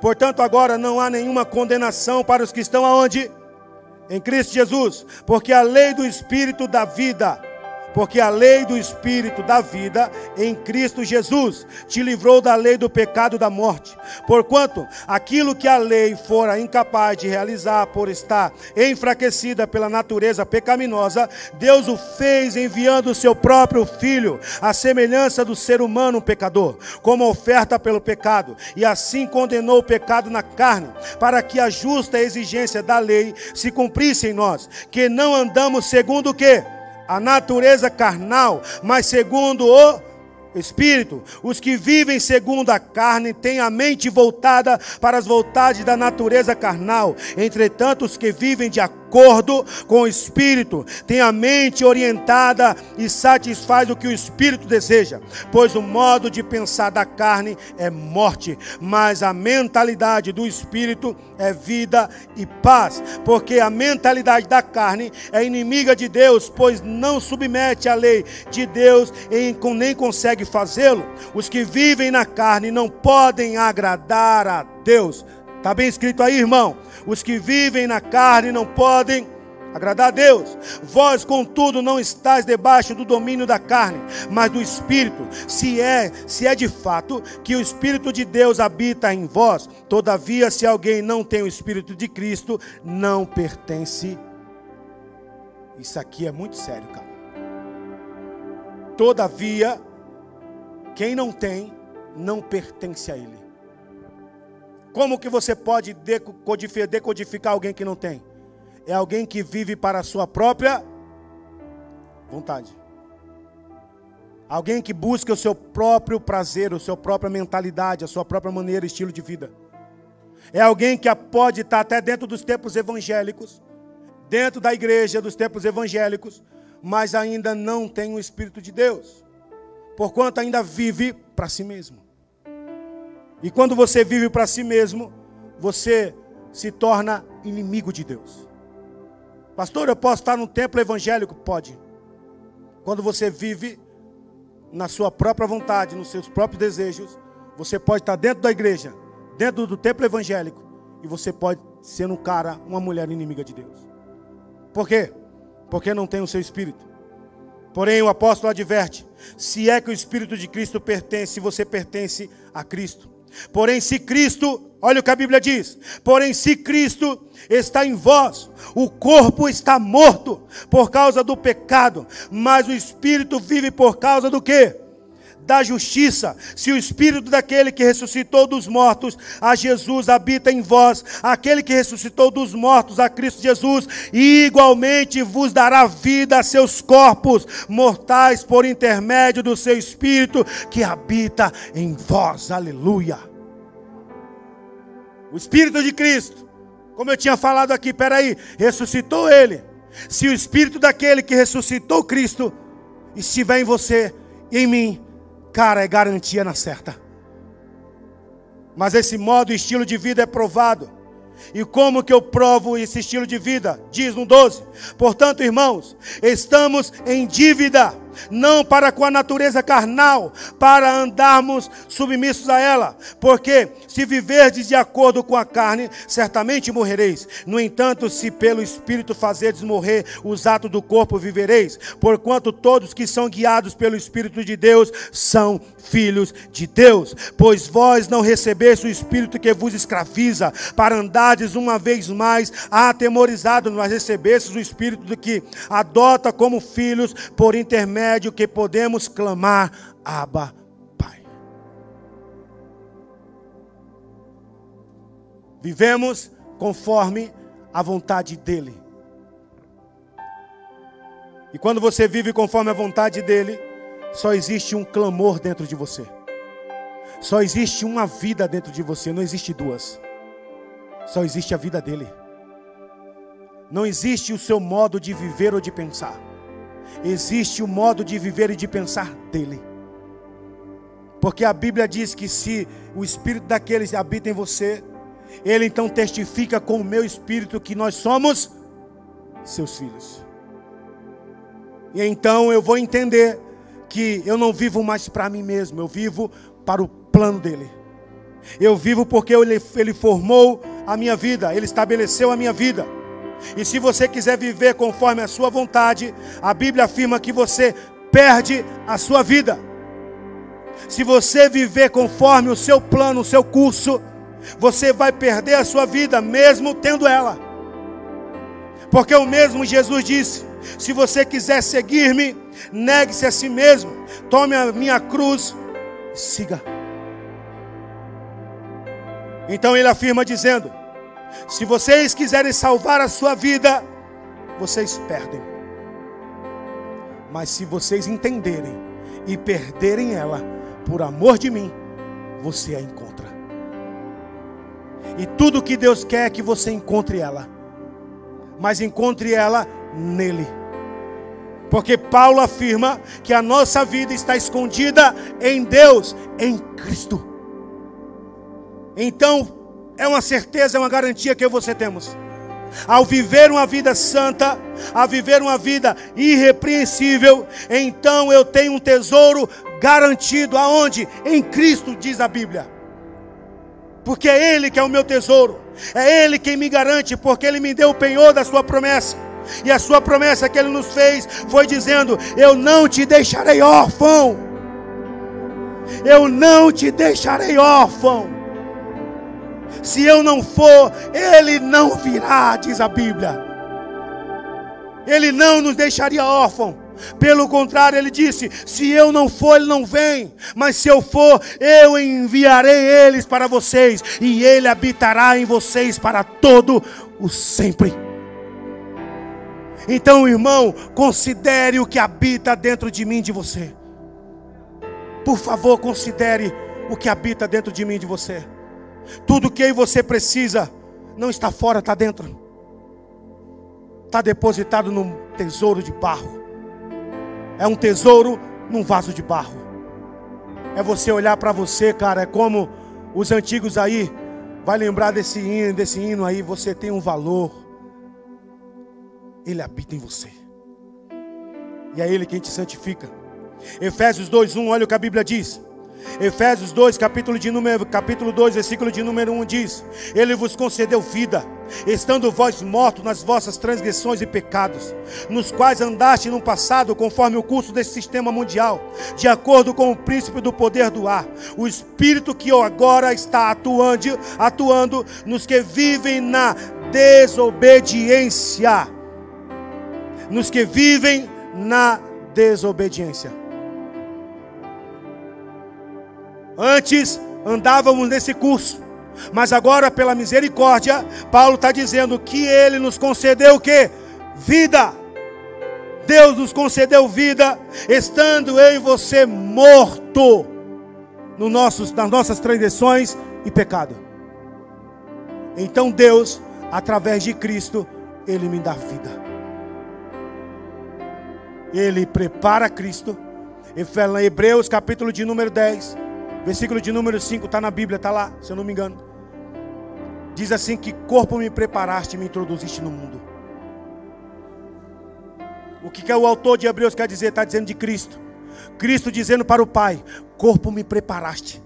Portanto, agora não há nenhuma condenação para os que estão aonde? Em Cristo Jesus, porque a lei do Espírito da vida porque a lei do Espírito da vida em Cristo Jesus te livrou da lei do pecado da morte. Porquanto aquilo que a lei fora incapaz de realizar por estar enfraquecida pela natureza pecaminosa, Deus o fez enviando o seu próprio Filho, à semelhança do ser humano pecador, como oferta pelo pecado, e assim condenou o pecado na carne, para que a justa exigência da lei se cumprisse em nós, que não andamos segundo o que? A natureza carnal, mas segundo o Espírito. Os que vivem segundo a carne têm a mente voltada para as vontades da natureza carnal. Entretanto, os que vivem de acordo acordo com o Espírito, tem a mente orientada e satisfaz o que o Espírito deseja, pois o modo de pensar da carne é morte, mas a mentalidade do Espírito é vida e paz, porque a mentalidade da carne é inimiga de Deus, pois não submete à lei de Deus e nem consegue fazê-lo. Os que vivem na carne não podem agradar a Deus. Está bem escrito aí, irmão? Os que vivem na carne não podem agradar a Deus. Vós, contudo, não estáis debaixo do domínio da carne, mas do Espírito. Se é, se é de fato que o Espírito de Deus habita em vós, todavia, se alguém não tem o Espírito de Cristo, não pertence. Isso aqui é muito sério, cara. Todavia, quem não tem, não pertence a Ele. Como que você pode decodificar alguém que não tem? É alguém que vive para a sua própria vontade. Alguém que busca o seu próprio prazer, a sua própria mentalidade, a sua própria maneira, estilo de vida. É alguém que pode estar até dentro dos tempos evangélicos, dentro da igreja dos tempos evangélicos, mas ainda não tem o Espírito de Deus, porquanto ainda vive para si mesmo. E quando você vive para si mesmo, você se torna inimigo de Deus. Pastor, eu posso estar no templo evangélico? Pode. Quando você vive na sua própria vontade, nos seus próprios desejos, você pode estar dentro da igreja, dentro do templo evangélico, e você pode ser um cara, uma mulher inimiga de Deus. Por quê? Porque não tem o seu espírito. Porém, o apóstolo adverte: se é que o espírito de Cristo pertence, você pertence a Cristo. Porém, se Cristo, olha o que a Bíblia diz: porém, se Cristo está em vós, o corpo está morto por causa do pecado, mas o espírito vive por causa do que? Da justiça. Se o espírito daquele que ressuscitou dos mortos a Jesus habita em vós, aquele que ressuscitou dos mortos a Cristo Jesus, igualmente vos dará vida a seus corpos mortais por intermédio do seu espírito que habita em vós. Aleluia. O espírito de Cristo, como eu tinha falado aqui, peraí, ressuscitou ele. Se o espírito daquele que ressuscitou Cristo estiver em você e em mim, cara, é garantia na certa. Mas esse modo estilo de vida é provado. E como que eu provo esse estilo de vida? Diz no 12. Portanto, irmãos, estamos em dívida não para com a natureza carnal, para andarmos submissos a ela. Porque se viverdes de acordo com a carne, certamente morrereis. No entanto, se pelo Espírito fazerdes morrer os atos do corpo, vivereis. Porquanto todos que são guiados pelo Espírito de Deus são filhos de Deus. Pois vós não recebeste o Espírito que vos escraviza, para andardes uma vez mais atemorizados, mas recebestes o Espírito do que adota como filhos, por intermédio que podemos clamar, Abba, Pai. Vivemos conforme a vontade dEle. E quando você vive conforme a vontade dEle, só existe um clamor dentro de você. Só existe uma vida dentro de você, não existe duas. Só existe a vida dele. Não existe o seu modo de viver ou de pensar. Existe o modo de viver e de pensar dele. Porque a Bíblia diz que se o espírito daqueles habita em você, ele então testifica com o meu espírito que nós somos seus filhos. E então eu vou entender que eu não vivo mais para mim mesmo, eu vivo para o plano dele. Eu vivo porque ele, ele formou a minha vida, ele estabeleceu a minha vida. E se você quiser viver conforme a sua vontade, a Bíblia afirma que você perde a sua vida. Se você viver conforme o seu plano, o seu curso, você vai perder a sua vida, mesmo tendo ela. Porque o mesmo Jesus disse: se você quiser seguir-me, negue-se a si mesmo, tome a minha cruz, siga. Então ele afirma dizendo: se vocês quiserem salvar a sua vida, vocês perdem. Mas se vocês entenderem e perderem ela, por amor de mim, você a encontra. E tudo que Deus quer é que você encontre ela, mas encontre ela nele. Porque Paulo afirma que a nossa vida está escondida em Deus, em Cristo. Então, é uma certeza, é uma garantia que eu e você temos. Ao viver uma vida santa, a viver uma vida irrepreensível, então eu tenho um tesouro garantido aonde? Em Cristo, diz a Bíblia. Porque é Ele que é o meu tesouro, é Ele quem me garante, porque Ele me deu o penhor da Sua promessa. E a Sua promessa que Ele nos fez foi dizendo: Eu não te deixarei órfão, eu não te deixarei órfão. Se eu não for, Ele não virá, diz a Bíblia. Ele não nos deixaria órfão. Pelo contrário, ele disse: Se eu não for, ele não vem. Mas se eu for, eu enviarei eles para vocês. E ele habitará em vocês para todo o sempre. Então, irmão, considere o que habita dentro de mim, de você. Por favor, considere o que habita dentro de mim, de você. Tudo que eu e você precisa não está fora, está dentro. Está depositado num tesouro de barro. É um tesouro num vaso de barro. É você olhar para você, cara. É como os antigos aí. Vai lembrar desse hino, desse hino aí. Você tem um valor. Ele habita em você. E é Ele quem te santifica. Efésios 2:1, olha o que a Bíblia diz. Efésios 2, capítulo, de número, capítulo 2, versículo de número 1 diz: Ele vos concedeu vida, estando vós mortos nas vossas transgressões e pecados, nos quais andaste no passado, conforme o curso desse sistema mundial, de acordo com o príncipe do poder do ar, o espírito que agora está atuando, atuando nos que vivem na desobediência. Nos que vivem na desobediência. Antes andávamos nesse curso, mas agora, pela misericórdia, Paulo está dizendo que ele nos concedeu o que? Vida. Deus nos concedeu vida, estando eu e você morto no nossos, nas nossas transgressões e pecado. Então Deus, através de Cristo, Ele me dá vida. Ele prepara Cristo. Hebreus capítulo de número 10 Versículo de número 5 está na Bíblia, está lá, se eu não me engano. Diz assim: Que corpo me preparaste e me introduziste no mundo. O que, que o autor de Hebreus quer dizer? Está dizendo de Cristo. Cristo dizendo para o Pai: Corpo me preparaste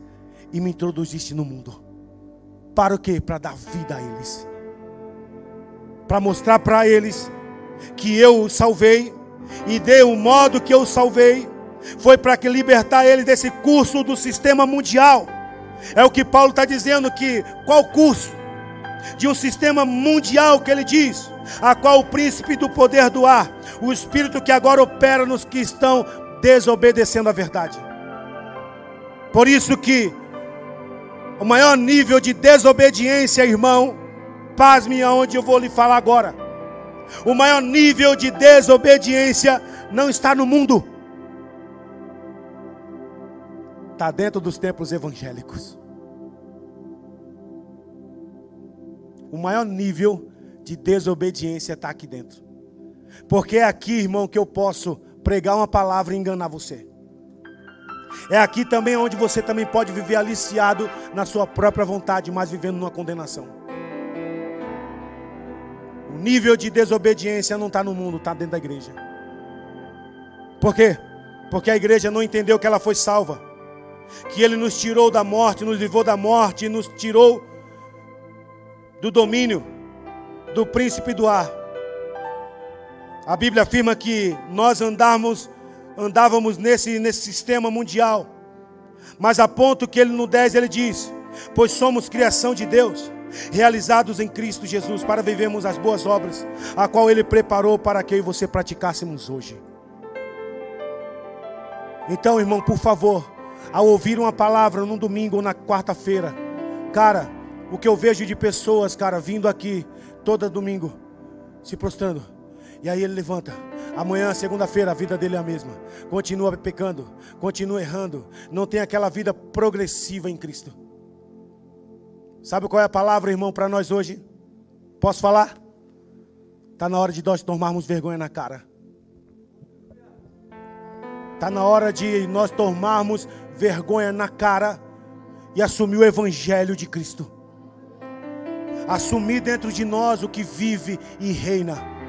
e me introduziste no mundo. Para o quê? Para dar vida a eles. Para mostrar para eles que eu os salvei e dei o modo que eu os salvei. Foi para libertar eles desse curso do sistema mundial. É o que Paulo está dizendo que qual curso? De um sistema mundial que ele diz, a qual o príncipe do poder do ar, o espírito que agora opera nos que estão desobedecendo a verdade. Por isso que o maior nível de desobediência, irmão, pasme aonde eu vou lhe falar agora. O maior nível de desobediência não está no mundo. Está dentro dos templos evangélicos. O maior nível de desobediência está aqui dentro. Porque é aqui, irmão, que eu posso pregar uma palavra e enganar você. É aqui também onde você também pode viver aliciado na sua própria vontade, mas vivendo numa condenação. O nível de desobediência não está no mundo, está dentro da igreja. Por quê? Porque a igreja não entendeu que ela foi salva. Que ele nos tirou da morte, nos livrou da morte, nos tirou do domínio do príncipe do ar. A Bíblia afirma que nós andamos andávamos nesse, nesse sistema mundial. Mas a ponto que ele no 10 ele diz: Pois somos criação de Deus, realizados em Cristo Jesus, para vivermos as boas obras, a qual ele preparou para que eu e você praticássemos hoje. Então, irmão, por favor, ao ouvir uma palavra num domingo ou na quarta-feira, cara, o que eu vejo de pessoas, cara, vindo aqui todo domingo, se prostrando, e aí ele levanta. Amanhã, segunda-feira, a vida dele é a mesma. Continua pecando, continua errando. Não tem aquela vida progressiva em Cristo. Sabe qual é a palavra, irmão, para nós hoje? Posso falar? Está na hora de nós tomarmos vergonha na cara. Está na hora de nós tomarmos vergonha na cara e assumir o Evangelho de Cristo. Assumir dentro de nós o que vive e reina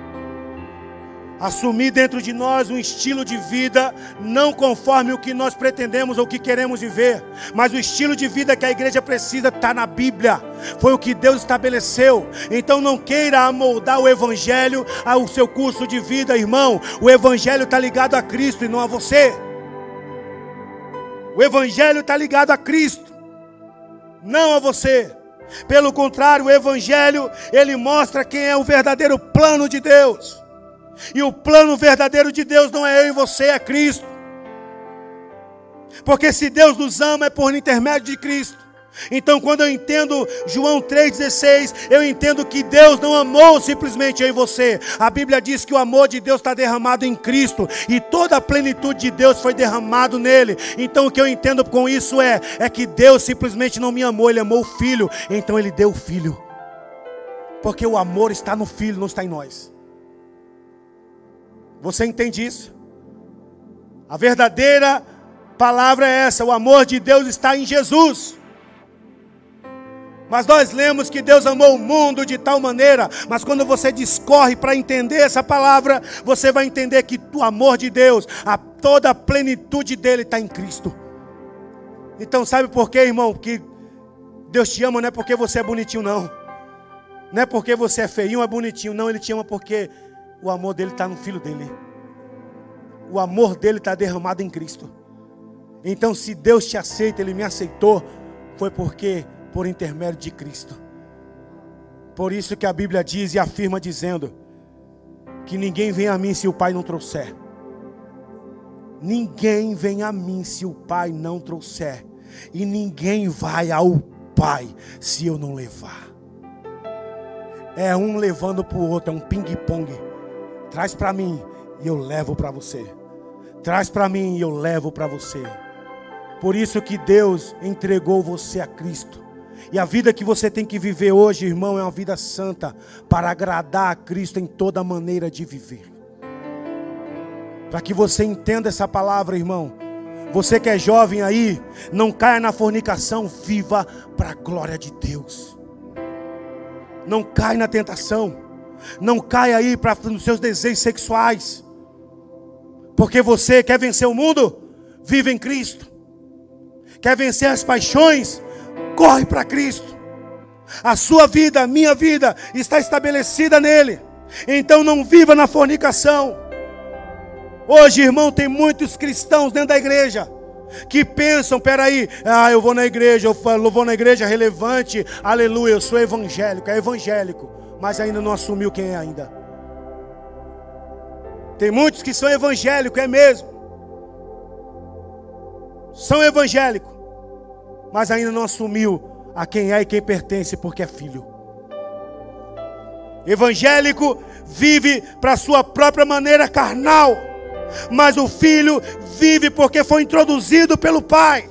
assumir dentro de nós um estilo de vida não conforme o que nós pretendemos ou o que queremos viver, mas o estilo de vida que a igreja precisa está na Bíblia, foi o que Deus estabeleceu. Então não queira amoldar o Evangelho ao seu curso de vida, irmão. O Evangelho está ligado a Cristo e não a você. O Evangelho está ligado a Cristo, não a você. Pelo contrário, o Evangelho ele mostra quem é o verdadeiro plano de Deus. E o plano verdadeiro de Deus não é eu e você, é Cristo. Porque se Deus nos ama é por intermédio de Cristo. Então, quando eu entendo João 3,16, eu entendo que Deus não amou simplesmente eu e você. A Bíblia diz que o amor de Deus está derramado em Cristo e toda a plenitude de Deus foi derramado nele. Então, o que eu entendo com isso é, é que Deus simplesmente não me amou, Ele amou o Filho, então Ele deu o Filho. Porque o amor está no Filho, não está em nós. Você entende isso? A verdadeira palavra é essa: o amor de Deus está em Jesus. Mas nós lemos que Deus amou o mundo de tal maneira, mas quando você discorre para entender essa palavra, você vai entender que o amor de Deus, a toda a plenitude dele está em Cristo. Então, sabe por quê, irmão? Que Deus te ama não é porque você é bonitinho, não. Não é porque você é feinho, é bonitinho, não. Ele te ama porque o amor dele está no filho dele. O amor dele está derramado em Cristo. Então, se Deus te aceita, Ele me aceitou, foi porque por intermédio de Cristo. Por isso que a Bíblia diz e afirma dizendo que ninguém vem a mim se o Pai não trouxer. Ninguém vem a mim se o Pai não trouxer. E ninguém vai ao Pai se eu não levar. É um levando para o outro, é um ping-pong. Traz para mim e eu levo para você. Traz para mim e eu levo para você. Por isso que Deus entregou você a Cristo. E a vida que você tem que viver hoje, irmão, é uma vida santa para agradar a Cristo em toda maneira de viver. Para que você entenda essa palavra, irmão. Você que é jovem aí, não caia na fornicação, viva para a glória de Deus. Não caia na tentação. Não caia aí para os seus desejos sexuais. Porque você quer vencer o mundo? Vive em Cristo. Quer vencer as paixões? Corre para Cristo. A sua vida, a minha vida, está estabelecida nele. Então não viva na fornicação. Hoje, irmão, tem muitos cristãos dentro da igreja que pensam, peraí, ah, eu vou na igreja, eu vou na igreja relevante, aleluia, eu sou evangélico, é evangélico, mas ainda não assumiu quem é ainda. Tem muitos que são evangélicos, é mesmo. São evangélicos, mas ainda não assumiu a quem é e quem pertence, porque é filho. Evangélico vive para sua própria maneira carnal mas o filho vive porque foi introduzido pelo pai.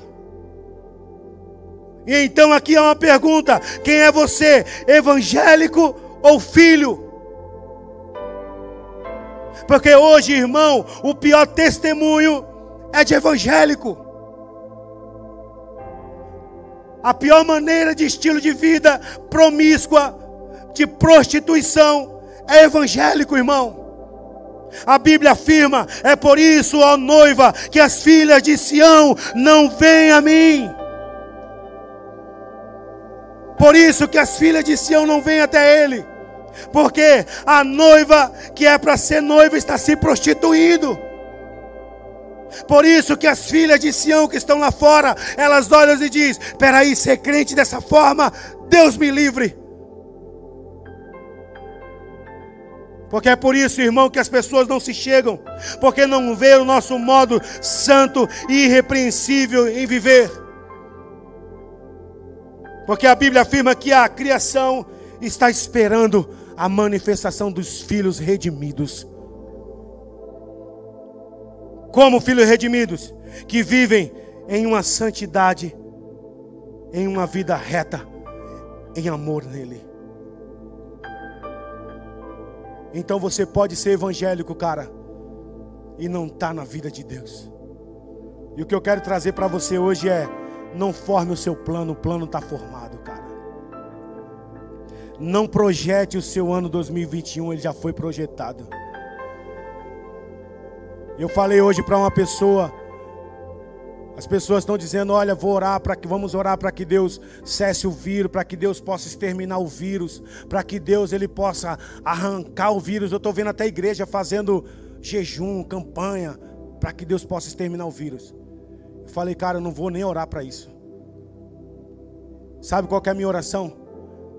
E então aqui é uma pergunta: quem é você, evangélico ou filho? Porque hoje, irmão, o pior testemunho é de evangélico. A pior maneira de estilo de vida promíscua, de prostituição, é evangélico, irmão. A Bíblia afirma: é por isso, ó noiva, que as filhas de Sião não vêm a mim. Por isso que as filhas de Sião não vêm até ele. Porque a noiva que é para ser noiva está se prostituindo. Por isso que as filhas de Sião que estão lá fora, elas olham e dizem: Peraí, ser crente dessa forma, Deus me livre. Porque é por isso, irmão, que as pessoas não se chegam, porque não vê o nosso modo santo e irrepreensível em viver. Porque a Bíblia afirma que a criação está esperando a manifestação dos filhos redimidos. Como filhos redimidos, que vivem em uma santidade, em uma vida reta, em amor nele. Então você pode ser evangélico, cara, e não está na vida de Deus. E o que eu quero trazer para você hoje é: não forme o seu plano, o plano está formado, cara. Não projete o seu ano 2021, ele já foi projetado. Eu falei hoje para uma pessoa as pessoas estão dizendo: olha, vou orar para que vamos orar para que Deus cesse o vírus, para que Deus possa exterminar o vírus, para que Deus ele possa arrancar o vírus. Eu estou vendo até a igreja fazendo jejum, campanha, para que Deus possa exterminar o vírus. Eu falei, cara, eu não vou nem orar para isso. Sabe qual é a minha oração?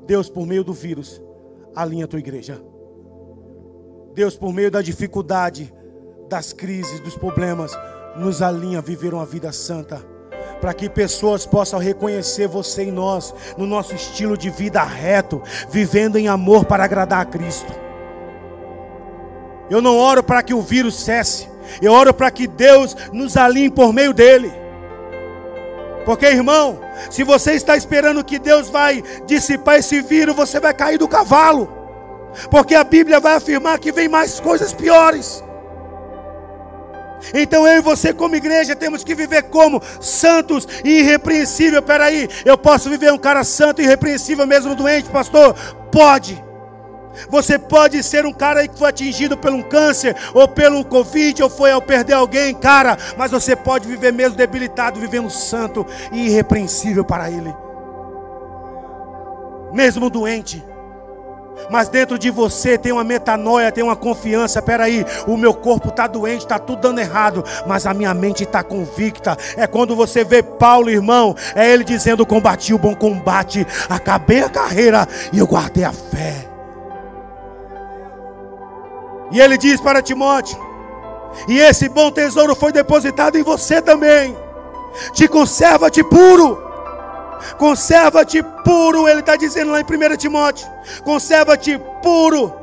Deus, por meio do vírus, alinha a tua igreja. Deus, por meio da dificuldade, das crises, dos problemas, nos alinha a viver uma vida santa. Para que pessoas possam reconhecer você em nós, no nosso estilo de vida reto, vivendo em amor para agradar a Cristo. Eu não oro para que o vírus cesse, eu oro para que Deus nos alinhe por meio dele. Porque, irmão, se você está esperando que Deus vai dissipar esse vírus, você vai cair do cavalo. Porque a Bíblia vai afirmar que vem mais coisas piores. Então eu e você, como igreja, temos que viver como santos e irrepreensível. Peraí, eu posso viver um cara santo e irrepreensível mesmo doente, pastor? Pode. Você pode ser um cara que foi atingido por um câncer, ou pelo Covid, ou foi ao perder alguém, cara, mas você pode viver mesmo debilitado, vivendo santo e irrepreensível para Ele, mesmo doente mas dentro de você tem uma metanoia, tem uma confiança. Peraí, o meu corpo está doente, está tudo dando errado, mas a minha mente está convicta. É quando você vê Paulo, irmão, é ele dizendo: Combati o bom combate, acabei a carreira e eu guardei a fé. E ele diz para Timóteo: E esse bom tesouro foi depositado em você também. Te conserva-te puro Conserva-te puro, ele está dizendo lá em 1 Timóteo. Conserva-te puro,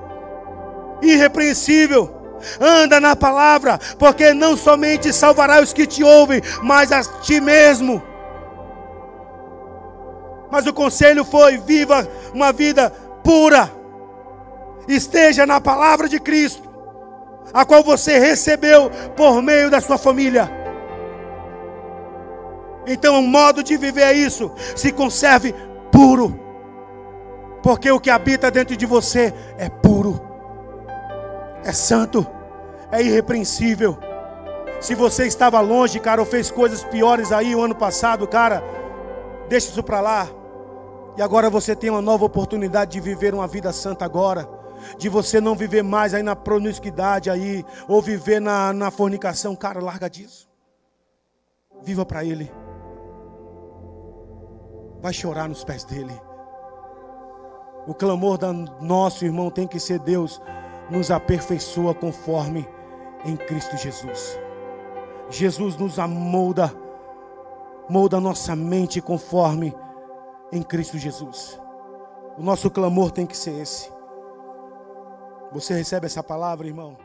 irrepreensível. Anda na palavra, porque não somente salvará os que te ouvem, mas a ti mesmo. Mas o conselho foi: viva uma vida pura. Esteja na palavra de Cristo, a qual você recebeu por meio da sua família. Então, o modo de viver é isso. Se conserve puro. Porque o que habita dentro de você é puro, é santo, é irrepreensível. Se você estava longe, cara, ou fez coisas piores aí o ano passado, cara, deixa isso para lá. E agora você tem uma nova oportunidade de viver uma vida santa agora. De você não viver mais aí na promiscuidade aí, ou viver na, na fornicação. Cara, larga disso. Viva para Ele. Vai chorar nos pés dEle. O clamor do nosso irmão tem que ser Deus nos aperfeiçoa conforme em Cristo Jesus. Jesus nos amolda, molda nossa mente conforme em Cristo Jesus. O nosso clamor tem que ser esse. Você recebe essa palavra, irmão?